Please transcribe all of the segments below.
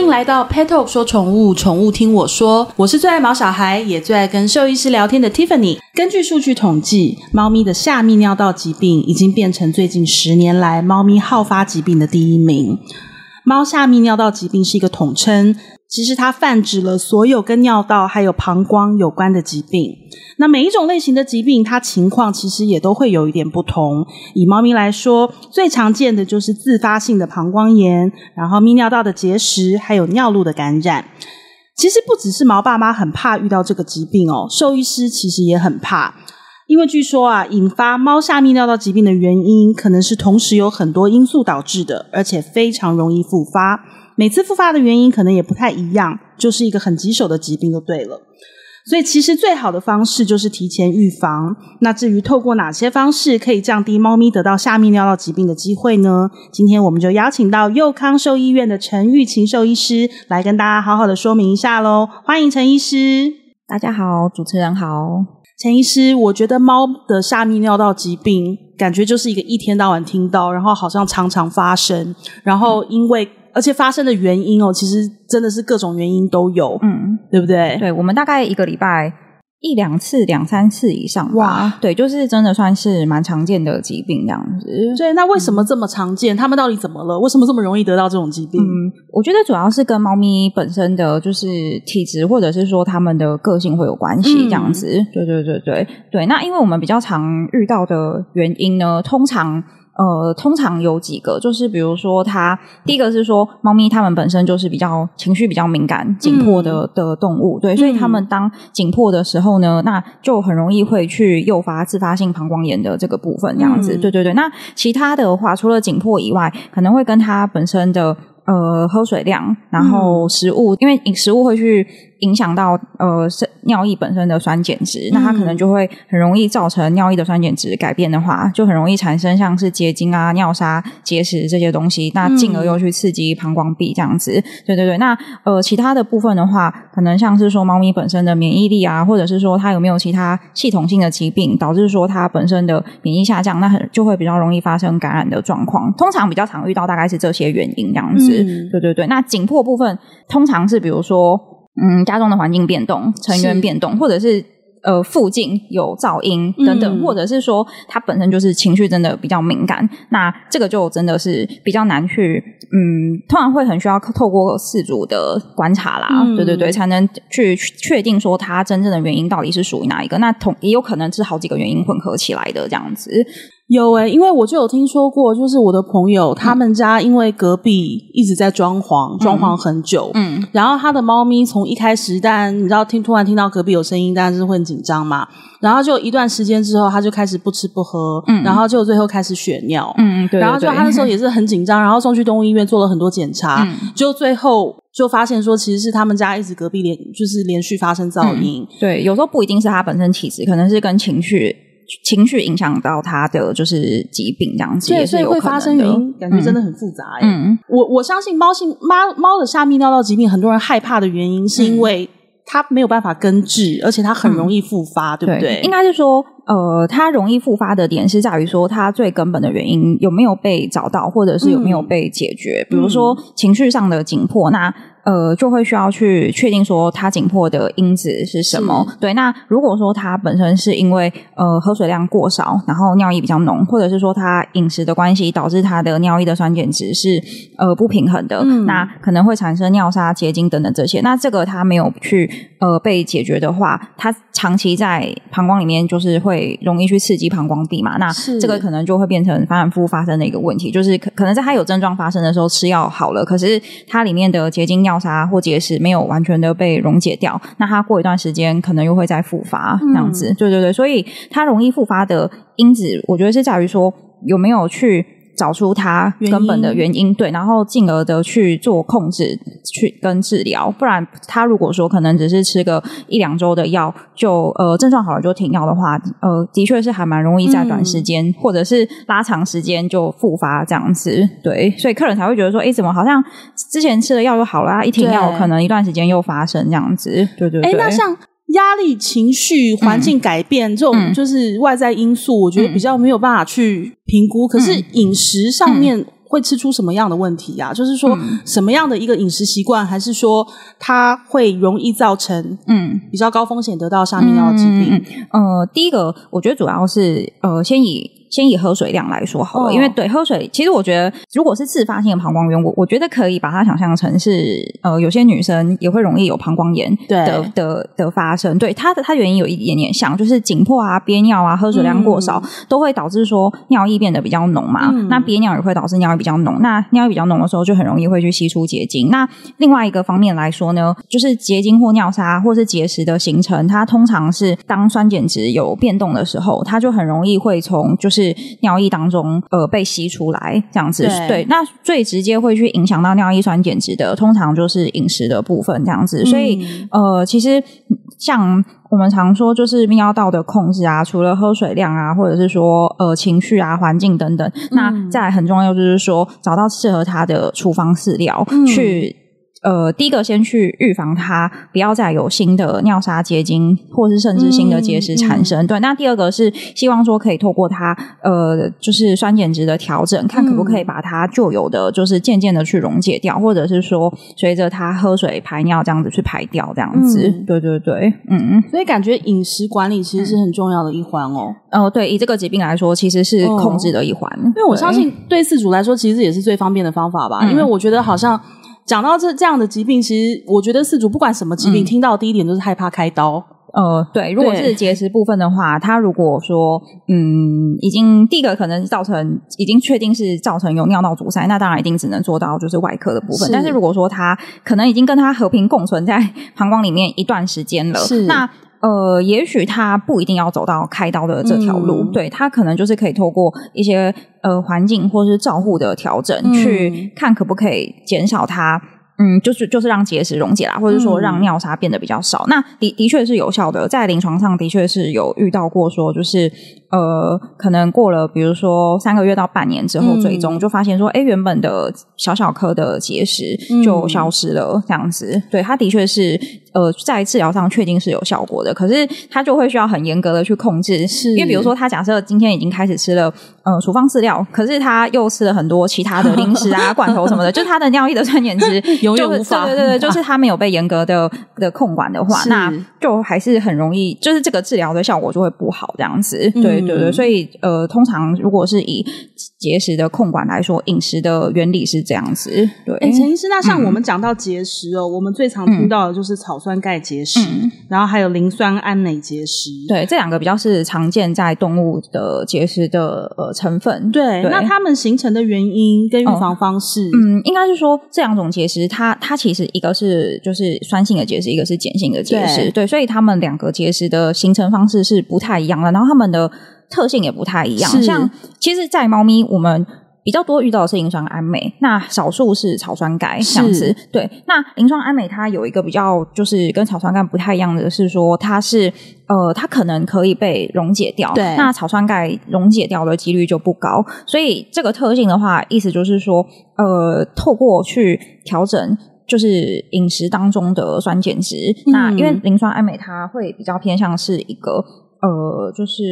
欢迎来到 Pet Talk 说宠物，宠物听我说。我是最爱毛小孩，也最爱跟兽医师聊天的 Tiffany。根据数据统计，猫咪的下泌尿道疾病已经变成最近十年来猫咪好发疾病的第一名。猫下泌尿道疾病是一个统称。其实它泛指了所有跟尿道还有膀胱有关的疾病。那每一种类型的疾病，它情况其实也都会有一点不同。以猫咪来说，最常见的就是自发性的膀胱炎，然后泌尿道的结石，还有尿路的感染。其实不只是毛爸妈很怕遇到这个疾病哦，兽医师其实也很怕，因为据说啊，引发猫下泌尿道疾病的原因，可能是同时有很多因素导致的，而且非常容易复发。每次复发的原因可能也不太一样，就是一个很棘手的疾病就对了。所以其实最好的方式就是提前预防。那至于透过哪些方式可以降低猫咪得到下泌尿道疾病的机会呢？今天我们就邀请到佑康兽医院的陈玉琴兽医师来跟大家好好的说明一下喽。欢迎陈医师。大家好，主持人好。陈医师，我觉得猫的下泌尿道疾病感觉就是一个一天到晚听到，然后好像常常发生，然后因为、嗯而且发生的原因哦，其实真的是各种原因都有，嗯，对不对？对，我们大概一个礼拜一两次、两三次以上，哇，对，就是真的算是蛮常见的疾病这样子。对，那为什么这么常见？他们到底怎么了？为什么这么容易得到这种疾病？嗯，我觉得主要是跟猫咪本身的就是体质，或者是说他们的个性会有关系这样子。嗯，对对对对对。那因为我们比较常遇到的原因呢，通常。呃，通常有几个，就是比如说它，它第一个是说，猫咪它们本身就是比较情绪比较敏感、紧迫的的动物，对，所以它们当紧迫的时候呢，那就很容易会去诱发自发性膀胱炎的这个部分，这样子，对对对。那其他的话，除了紧迫以外，可能会跟它本身的。呃，喝水量，然后食物，嗯、因为食物会去影响到呃尿液本身的酸碱值，嗯，那它可能就会很容易造成尿液的酸碱值改变的话，就很容易产生像是结晶啊、尿沙、结石这些东西，那进而又去刺激膀胱壁这样子。嗯、对对对，那呃其他的部分的话，可能像是说猫咪本身的免疫力啊，或者是说它有没有其他系统性的疾病，导致说它本身的免疫下降，那很就会比较容易发生感染的状况。通常比较常遇到大概是这些原因这样子。对对对，那紧迫部分通常是比如说，嗯，家中的环境变动、成员变动，或者是呃附近有噪音等等，嗯，或者是说他本身就是情绪真的比较敏感，那这个就真的是比较难去，嗯，通常会很需要透过饲主的观察啦，嗯，对对对，才能去确定说他真正的原因到底是属于哪一个。那同也有可能是好几个原因混合起来的这样子。有诶、欸，因为我就有听说过，就是我的朋友他们家因为隔壁一直在装潢，装、嗯、潢很久，嗯，然后他的猫咪从一开始，但你知道听突然听到隔壁有声音，当然是会很紧张嘛，然后就一段时间之后，他就开始不吃不喝，嗯，然后就最后开始血尿，嗯，对，对，对，然后就他那时候也是很紧张，然后送去动物医院做了很多检查，嗯，就最后就发现说，其实是他们家一直隔壁连就是连续发生噪音，嗯，对，有时候不一定是他本身体质，可能是跟情绪。情绪影响到他的就是疾病这样子，对，所以会发生原因，感觉真的很复杂欸。嗯，我我相信猫性猫猫的下泌尿道疾病，很多人害怕的原因是因为它没有办法根治，而且它很容易复发，嗯，对不对？对，应该是说，呃，它容易复发的点是在于说，它最根本的原因有没有被找到，或者是有没有被解决？嗯，比如说情绪上的紧迫，那。呃，就会需要去确定说它紧迫的因子是什么。对，那如果说它本身是因为呃喝水量过少，然后尿液比较浓，或者是说它饮食的关系导致它的尿液的酸碱值是呃不平衡的，嗯，那可能会产生尿砂、结晶等等这些。那这个它没有去呃被解决的话，它长期在膀胱里面就是会容易去刺激膀胱壁嘛。那这个可能就会变成反反复发生的一个问题，就是可可能在它有症状发生的时候吃药好了，可是它里面的结晶尿沙或结石没有完全的被溶解掉，那它过一段时间可能又会再复发，这样子。嗯、对对对，所以它容易复发的因子，我觉得是在于说有没有去。找出它根本的原因，对，然后进而的去做控制，去跟治疗。不然，他如果说可能只是吃个一两周的药，就呃症状好了就停药的话，呃，的确是还蛮容易在短时间、嗯、或者是拉长时间就复发这样子。对，所以客人才会觉得说，哎，怎么好像之前吃的药就好了，一停药可能一段时间又发生这样子。对对对。诶，那像。压力、情绪、环境改变、嗯、这种就是外在因素，我觉得比较没有办法去评估。嗯、可是饮食上面会吃出什么样的问题呀、啊？就是说什么样的一个饮食习惯，还是说它会容易造成嗯比较高风险得到下面尿疾病？呃，第一个我觉得主要是呃，先以。先以喝水量来说好了，oh. 因为对喝水，其实我觉得，如果是自发性的膀胱炎，我我觉得可以把它想象成是，呃，有些女生也会容易有膀胱炎的的的，的发生。对它的它原因有一点点像，就是紧迫啊、憋尿啊、喝水量过少，嗯、都会导致说尿液变得比较浓嘛。嗯、那憋尿也会导致尿液比较浓，那尿液比较浓的时候，就很容易会去吸出结晶。那另外一个方面来说呢，就是结晶或尿沙或是结石的形成，它通常是当酸碱值有变动的时候，它就很容易会从就是尿液当当中呃被吸出来这样子对，对，那最直接会去影响到尿液酸碱值的，通常就是饮食的部分这样子。所以、嗯、呃，其实像我们常说，就是泌尿道的控制啊，除了喝水量啊，或者是说呃情绪啊、环境等等，嗯、那再来很重要就是说找到适合他的处方饲料、嗯、去。呃，第一个先去预防它，不要再有新的尿砂结晶，或是甚至新的结石产生。嗯嗯、对，那第二个是希望说可以透过它，呃，就是酸碱值的调整，看可不可以把它旧有的，就是渐渐的去溶解掉，或者是说随着它喝水排尿这样子去排掉，这样子。嗯、对对对，嗯，所以感觉饮食管理其实是很重要的一环哦。哦、呃，对，以这个疾病来说，其实是控制的一环。因为我相信对饲主来说，其实也是最方便的方法吧。嗯、因为我觉得好像。讲到这这样的疾病，其实我觉得四主不管什么疾病，嗯、听到第一点都是害怕开刀。呃，对，如果是结石部分的话，他如果说嗯，已经第一个可能造成已经确定是造成有尿道阻塞，那当然一定只能做到就是外科的部分。是但是如果说他可能已经跟他和平共存在 膀胱里面一段时间了，是那。呃，也许他不一定要走到开刀的这条路，嗯、对，他可能就是可以透过一些呃环境或是照护的调整，嗯、去看可不可以减少他，嗯，就是就是让结石溶解啦，或者说让尿沙变得比较少。嗯、那的的确是有效的，在临床上的确是有遇到过说就是。呃，可能过了，比如说三个月到半年之后，最终、嗯、就发现说，哎，原本的小小颗的结石就消失了，嗯、这样子。对，它的确是，呃，在治疗上确定是有效果的，可是它就会需要很严格的去控制，是因为比如说，他假设今天已经开始吃了，呃，处方饲料，可是他又吃了很多其他的零食啊、罐头什么的，就他的尿液的酸碱值 永远无法，对对对，就是他没有被严格的的控管的话，那就还是很容易，就是这个治疗的效果就会不好，这样子。对。对对，所以呃，通常如果是以结石的控管来说，饮食的原理是这样子。对，哎，陈医师，那像我们讲到结石哦，嗯、我们最常听到的就是草酸钙结石，嗯、然后还有磷酸氨镁结石。对，这两个比较是常见在动物的结石的呃成分。对，对那它们形成的原因跟预防方式，哦、嗯，应该是说这两种结石，它它其实一个是就是酸性的结石，一个是碱性的结石。对，对，所以它们两个结石的形成方式是不太一样的，然后它们的。特性也不太一样，像其实，在猫咪我们比较多遇到的是磷酸氨镁，那少数是草酸钙这样子。对，那磷酸氨镁它有一个比较，就是跟草酸钙不太一样的是说，它是呃，它可能可以被溶解掉，对，那草酸钙溶解掉的几率就不高。所以这个特性的话，意思就是说，呃，透过去调整，就是饮食当中的酸碱值，嗯、那因为磷酸氨镁它会比较偏向是一个。呃，就是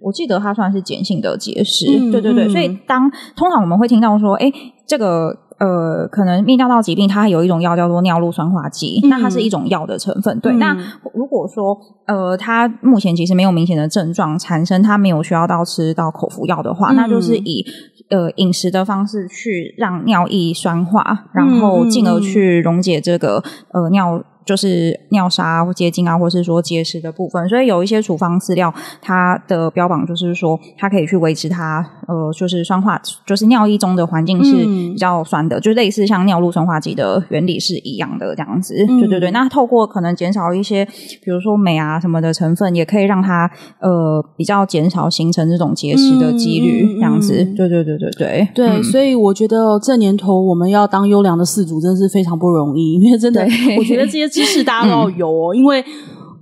我记得它算是碱性的结石，嗯、对对对，嗯、所以当通常我们会听到说，哎，这个呃，可能泌尿道疾病它有一种药叫做尿路酸化剂，嗯、那它是一种药的成分，对。嗯、那如果说呃，它目前其实没有明显的症状产生，它没有需要到吃到口服药的话，嗯、那就是以呃饮食的方式去让尿液酸化，然后进而去溶解这个呃尿。就是尿沙或结晶啊，或是说结石的部分，所以有一些处方饲料，它的标榜就是说，它可以去维持它，呃，就是酸化，就是尿液中的环境是比较酸的，嗯、就类似像尿路酸化剂的原理是一样的这样子。嗯、对对对，那透过可能减少一些，比如说镁啊什么的成分，也可以让它呃比较减少形成这种结石的几率，嗯、这样子。对对对对对对，嗯、所以我觉得这年头我们要当优良的饲主，真的是非常不容易，因为真的，我觉得这些。知识大家都要有哦，嗯、因为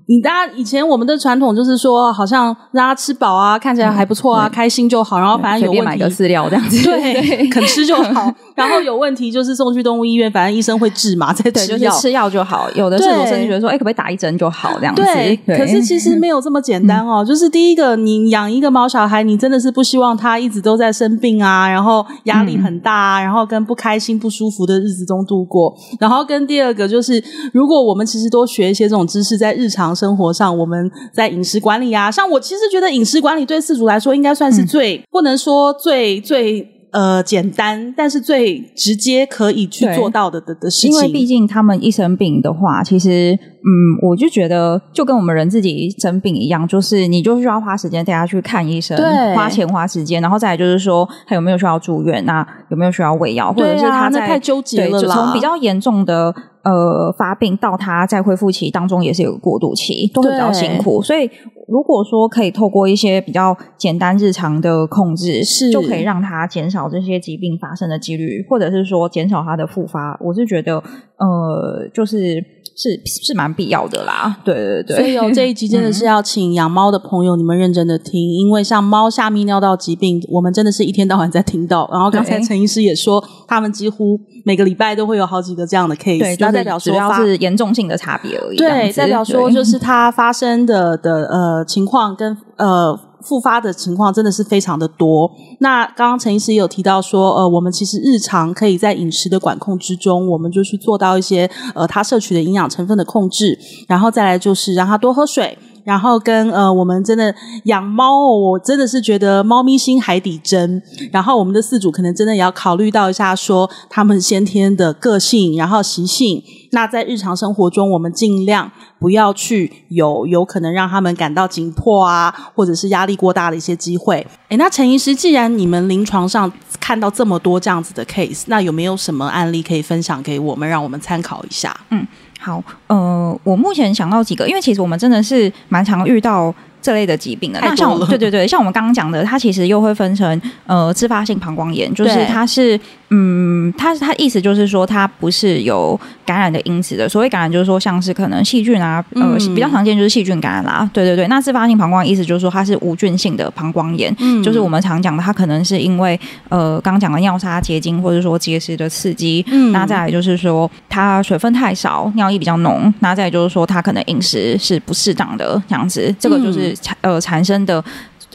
你大家以前我们的传统就是说，好像让他吃饱啊，看起来还不错啊，开心就好。然后反正有问题，买个饲料这样子，对，肯吃就好。然后有问题就是送去动物医院，反正医生会治嘛，再吃药，就是吃药就好。有的甚至觉得说，哎，可不可以打一针就好这样子？对。可是其实没有这么简单哦。就是第一个，你养一个毛小孩，你真的是不希望他一直都在生病啊，然后压力很大啊，然后跟不开心、不舒服的日子中度过。然后跟第二个就是，如果我们其实多学一些这种知识，在日常生活上，我们在饮食管理啊，像我其实觉得饮食管理对四主来说应该算是最、嗯、不能说最最呃简单，但是最直接可以去做到的的的事情。因为毕竟他们一生病的话，其实嗯，我就觉得就跟我们人自己生病一样，就是你就需要花时间带他去看医生，对，花钱花时间，然后再来就是说他有没有需要住院，那有没有需要喂药，或者是他在、啊、太纠结了啦，从比较严重的。呃，发病到他在恢复期当中也是有个过渡期，都会比较辛苦。所以如果说可以透过一些比较简单日常的控制，是就可以让他减少这些疾病发生的几率，或者是说减少他的复发。我是觉得，呃，就是是是蛮必要的啦。对对对，所以有这一集真的是要请养猫的朋友，你们认真的听，因为像猫下泌尿道疾病，我们真的是一天到晚在听到。然后刚才陈医师也说，他们几乎每个礼拜都会有好几个这样的 case 那。代表说，主要是严重性的差别而已。对，代表说就是它发生的的呃情况跟呃复发的情况真的是非常的多。那刚刚陈医师也有提到说，呃，我们其实日常可以在饮食的管控之中，我们就去做到一些呃他摄取的营养成分的控制，然后再来就是让他多喝水。然后跟呃，我们真的养猫，我真的是觉得猫咪心海底针。然后我们的饲主可能真的也要考虑到一下，说他们先天的个性，然后习性。那在日常生活中，我们尽量不要去有有可能让他们感到紧迫啊，或者是压力过大的一些机会。诶，那陈医师，既然你们临床上看到这么多这样子的 case，那有没有什么案例可以分享给我们，让我们参考一下？嗯。好，呃，我目前想到几个，因为其实我们真的是蛮常遇到这类的疾病的。那像对对对，像我们刚刚讲的，它其实又会分成呃自发性膀胱炎，就是它是。嗯，他他意思就是说，它不是有感染的因子的。所谓感染，就是说像是可能细菌啊，呃，比较常见就是细菌感染啦。对对对，那自发性膀胱炎意思就是说它是无菌性的膀胱炎，嗯，就是我们常讲的，它可能是因为呃刚讲的尿砂结晶或者说结石的刺激。嗯，那再来就是说它水分太少，尿液比较浓。那再来就是说它可能饮食是不适当的这样子，这个就是产呃产生的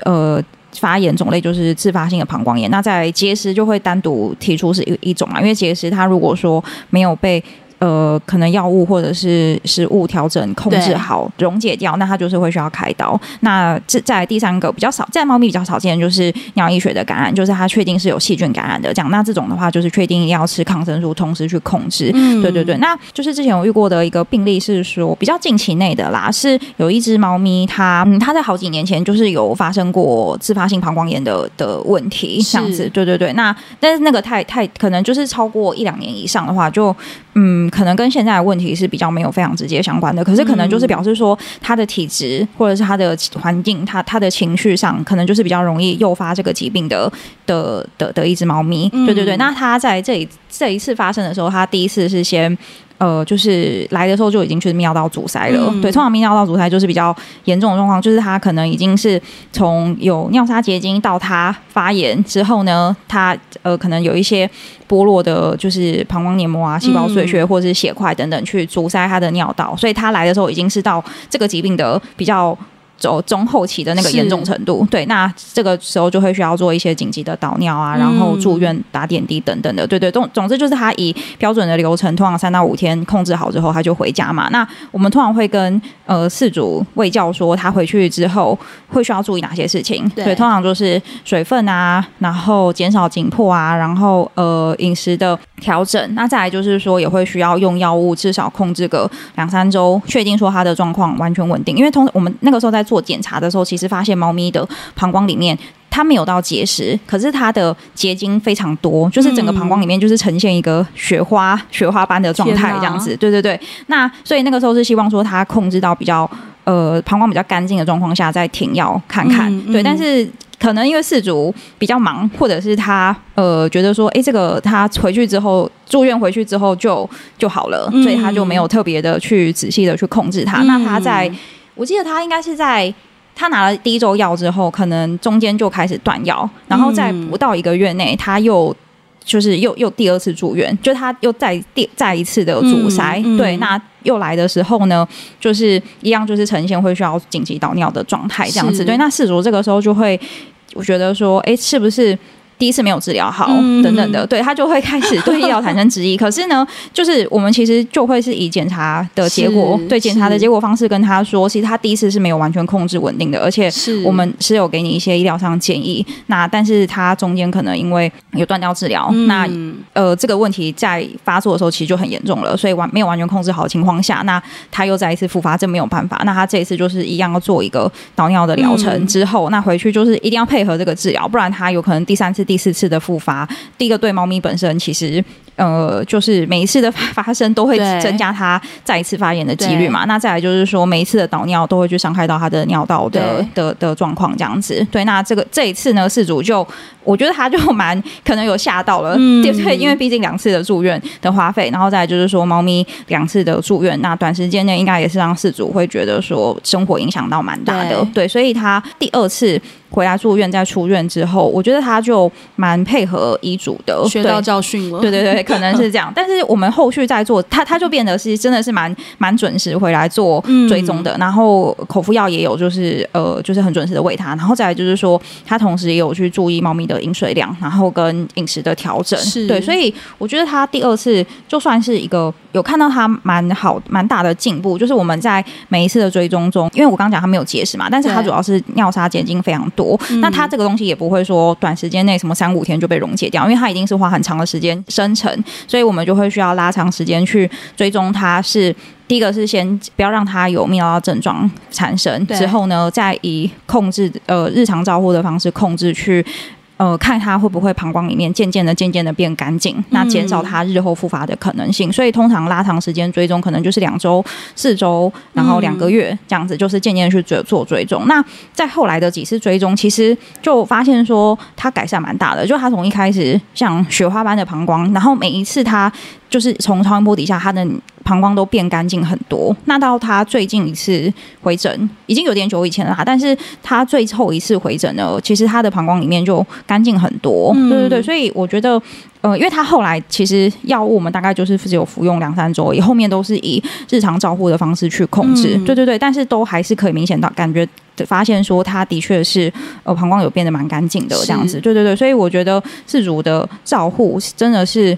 呃。发炎种类就是自发性的膀胱炎，那在结石就会单独提出是一一种啊，因为结石它如果说没有被。呃，可能药物或者是食物调整控制好溶解掉，那它就是会需要开刀。那这在第三个比较少，在猫咪比较少见就是尿液血的感染，就是它确定是有细菌感染的这样。那这种的话，就是确定要吃抗生素，同时去控制。嗯，对对对。那就是之前我遇过的一个病例是说，比较近期内的啦，是有一只猫咪它，它嗯，它在好几年前就是有发生过自发性膀胱炎的的问题，这样子。对对对。那但是那个太太可能就是超过一两年以上的话，就嗯。可能跟现在的问题是比较没有非常直接相关的，可是可能就是表示说他的体质或者是他的环境，他他的情绪上可能就是比较容易诱发这个疾病的的的的一只猫咪。对对对，那他在这里这一次发生的时候，他第一次是先。呃，就是来的时候就已经去泌尿道阻塞了。嗯、对，通常泌尿道阻塞就是比较严重的状况，就是他可能已经是从有尿砂结晶到他发炎之后呢，它呃可能有一些剥落的，就是膀胱黏膜啊、细胞碎屑或者是血块等等去阻塞他的尿道，所以他来的时候已经是到这个疾病的比较。走中后期的那个严重程度，对，那这个时候就会需要做一些紧急的导尿啊，然后住院打点滴等等的，对对，总总之就是他以标准的流程，通常三到五天控制好之后，他就回家嘛。那我们通常会跟呃饲主卫教说，他回去之后会需要注意哪些事情，对，通常就是水分啊，然后减少紧迫啊，然后呃饮食的调整，那再来就是说也会需要用药物，至少控制个两三周，确定说他的状况完全稳定，因为通我们那个时候在。做检查的时候，其实发现猫咪的膀胱里面，它没有到结石，可是它的结晶非常多，就是整个膀胱里面就是呈现一个雪花、雪花般的状态这样子。对对对，那所以那个时候是希望说它控制到比较呃膀胱比较干净的状况下再停药看看。嗯嗯、对，但是可能因为饲主比较忙，或者是他呃觉得说，哎，这个他回去之后住院回去之后就就好了，所以他就没有特别的去仔细的去控制它。嗯、那他在我记得他应该是在他拿了第一周药之后，可能中间就开始断药，然后在不到一个月内，他又就是又又第二次住院，就他又再第再一次的阻塞。嗯嗯、对，那又来的时候呢，就是一样就是呈现会需要紧急导尿的状态这样子。对，那事主这个时候就会我觉得说，哎，是不是？第一次没有治疗好，等等的，对他就会开始 对医疗产生质疑。可是呢，就是我们其实就会是以检查的结果，对检查的结果方式跟他说，其实他第一次是没有完全控制稳定的，而且我们是有给你一些医疗上的建议。那但是他中间可能因为有断掉治疗，那呃这个问题在发作的时候其实就很严重了，所以完没有完全控制好的情况下，那他又再一次复发，这没有办法。那他这一次就是一样要做一个导尿的疗程之后，那回去就是一定要配合这个治疗，不然他有可能第三次。第四次的复发，第一个对猫咪本身其实，呃，就是每一次的发生都会增加它再一次发炎的几率嘛。那再来就是说，每一次的导尿都会去伤害到它的尿道的的的状况，这样子。对，那这个这一次呢，事主就我觉得他就蛮可能有吓到了，嗯、对对，因为毕竟两次的住院的花费，然后再来就是说猫咪两次的住院，那短时间内应该也是让事主会觉得说生活影响到蛮大的。对，对，所以他第二次。回来住院，在出院之后，我觉得他就蛮配合医嘱的，学到教训了。对对对，可能是这样。但是我们后续在做，他他就变得是真的是蛮蛮准时回来做追踪的。嗯、然后口服药也有，就是呃，就是很准时的喂他。然后再来就是说，他同时也有去注意猫咪的饮水量，然后跟饮食的调整。是对，所以我觉得他第二次就算是一个有看到他蛮好蛮大的进步，就是我们在每一次的追踪中，因为我刚刚讲他没有结石嘛，但是他主要是尿沙结晶非常多。那它这个东西也不会说短时间内什么三五天就被溶解掉，因为它一定是花很长的时间生成，所以我们就会需要拉长时间去追踪它。是第一个是先不要让它有泌尿道症状产生，之后呢再以控制呃日常照护的方式控制去。呃，看它会不会膀胱里面渐渐的、渐渐的变干净，那减少它日后复发的可能性。嗯、所以通常拉长时间追踪，可能就是两周、四周，然后两个月这样子，就是渐渐去做做追踪。那在后来的几次追踪，其实就发现说它改善蛮大的。就它从一开始像雪花般的膀胱，然后每一次它就是从超音波底下它的。膀胱都变干净很多。那到他最近一次回诊，已经有点久以前了。但是他最后一次回诊呢，其实他的膀胱里面就干净很多。嗯、对对对，所以我觉得，呃，因为他后来其实药物我们大概就是只有服用两三周，以后面都是以日常照护的方式去控制。嗯、对对对，但是都还是可以明显到感觉发现说，他的确是呃膀胱有变得蛮干净的这样子。对对对，所以我觉得自主的照护真的是。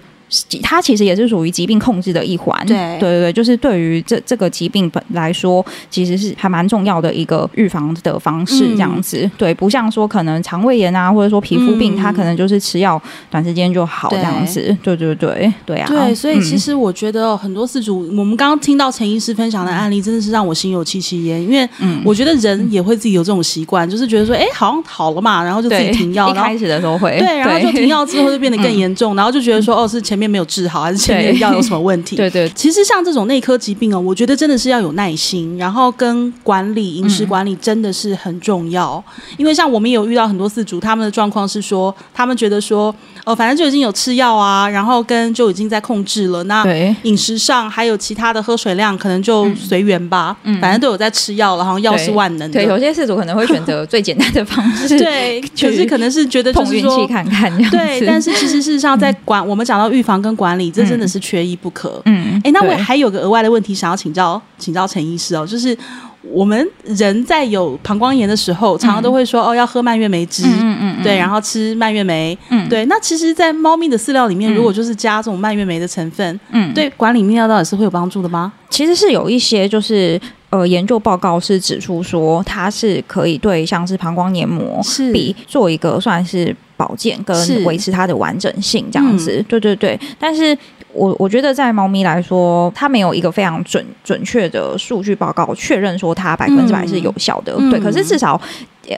它其实也是属于疾病控制的一环，对。对对对，就是对于这这个疾病本来说，其实是还蛮重要的一个预防的方式，这样子，嗯、对，不像说可能肠胃炎啊，或者说皮肤病，嗯、它可能就是吃药短时间就好这样子，对对对对对啊，对，所以其实我觉得很多事主，我们刚刚听到陈医师分享的案例，真的是让我心有戚戚焉，因为我觉得人也会自己有这种习惯，就是觉得说，哎，好像好了嘛，然后就自己停药，一开始的时候会，对，然后就停药之后就变得更严重，然后就觉得说，哦，是前面。没有治好，还是前面药有什么问题？对，对对，其实像这种内科疾病哦，我觉得真的是要有耐心，然后跟管理饮食管理真的是很重要。嗯、因为像我们有遇到很多饲主，他们的状况是说，他们觉得说，哦，反正就已经有吃药啊，然后跟就已经在控制了。那饮食上还有其他的喝水量，可能就随缘吧。嗯，反正都有在吃药了，好像药是万能的。对，对，有些饲主可能会选择最简单的方式。对，可是可能是觉得就是说，碰运气看看这样子。对，但是其实事实上，在管、嗯、我们讲到预防。跟管理，这真的是缺一不可。嗯，哎，那我还有个额外的问题想要请教，请教陈医师哦，就是我们人在有膀胱炎的时候，常常都会说哦，要喝蔓越莓汁，嗯嗯，对，然后吃蔓越莓，嗯，对。那其实，在猫咪的饲料里面，如果就是加这种蔓越莓的成分，嗯，对，管理泌尿道也是会有帮助的吗？其实是有一些，就是呃，研究报告是指出说，它是可以对像是膀胱黏膜是比做一个算是。保健跟维持它的完整性这样子，嗯、对对对。但是我我觉得在猫咪来说，它没有一个非常准准确的数据报告确认说它百分之百是有效的。嗯、对，可是至少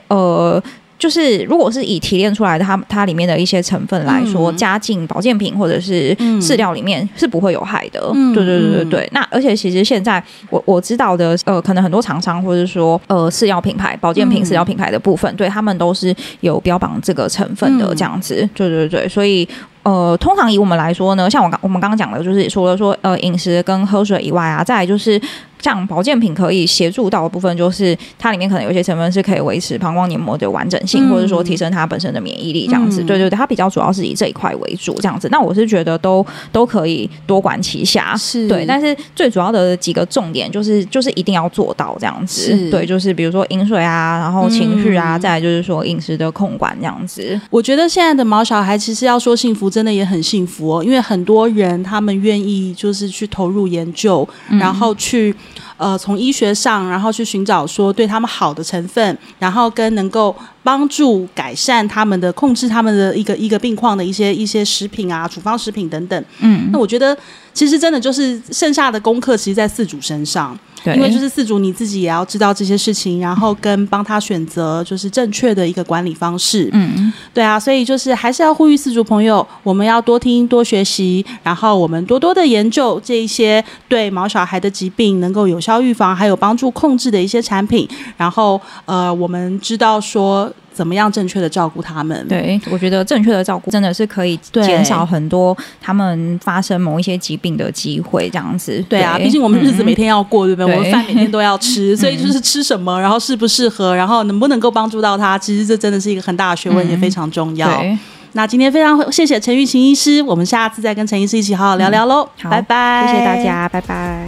呃。就是，如果是以提炼出来的它它里面的一些成分来说，嗯、加进保健品或者是饲料里面是不会有害的。嗯、对对对对对。那而且其实现在我我知道的，呃，可能很多厂商或者说呃饲料品牌、保健品、饲料品牌的部分，嗯、对他们都是有标榜这个成分的这样子。嗯、对对对，所以呃，通常以我们来说呢，像我刚我们刚刚讲的，就是除了说呃饮食跟喝水以外啊，再来就是。像保健品可以协助到的部分，就是它里面可能有些成分是可以维持膀胱黏膜的完整性，嗯、或者说提升它本身的免疫力，这样子。嗯、对对对，它比较主要是以这一块为主，这样子。那我是觉得都都可以多管齐下，是对。但是最主要的几个重点就是就是一定要做到这样子，对，就是比如说饮水啊，然后情绪啊，嗯、再来就是说饮食的控管这样子。我觉得现在的毛小孩其实要说幸福，真的也很幸福哦，因为很多人他们愿意就是去投入研究，嗯、然后去。呃，从医学上，然后去寻找说对他们好的成分，然后跟能够帮助改善他们的、控制他们的一个一个病况的一些一些食品啊、处方食品等等。嗯，那我觉得其实真的就是剩下的功课，其实在饲主身上。对，因为就是饲主你自己也要知道这些事情，然后跟帮他选择就是正确的一个管理方式。嗯，对啊，所以就是还是要呼吁饲主朋友，我们要多听多学习，然后我们多多的研究这一些对毛小孩的疾病能够有效预防，还有帮助控制的一些产品。然后呃，我们知道说。怎么样正确的照顾他们？对，我觉得正确的照顾真的是可以减少很多他们发生某一些疾病的机会，这样子。对，啊，毕竟我们日子每天要过，嗯、对不对？我们饭每天都要吃，所以就是吃什么，然后适不适合，然后能不能够帮助到他，其实这真的是一个很大的学问，嗯、也非常重要。那今天非常谢谢陈玉琴医师，我们下次再跟陈医师一起好好聊聊喽。嗯、好，拜拜，谢谢大家，拜拜。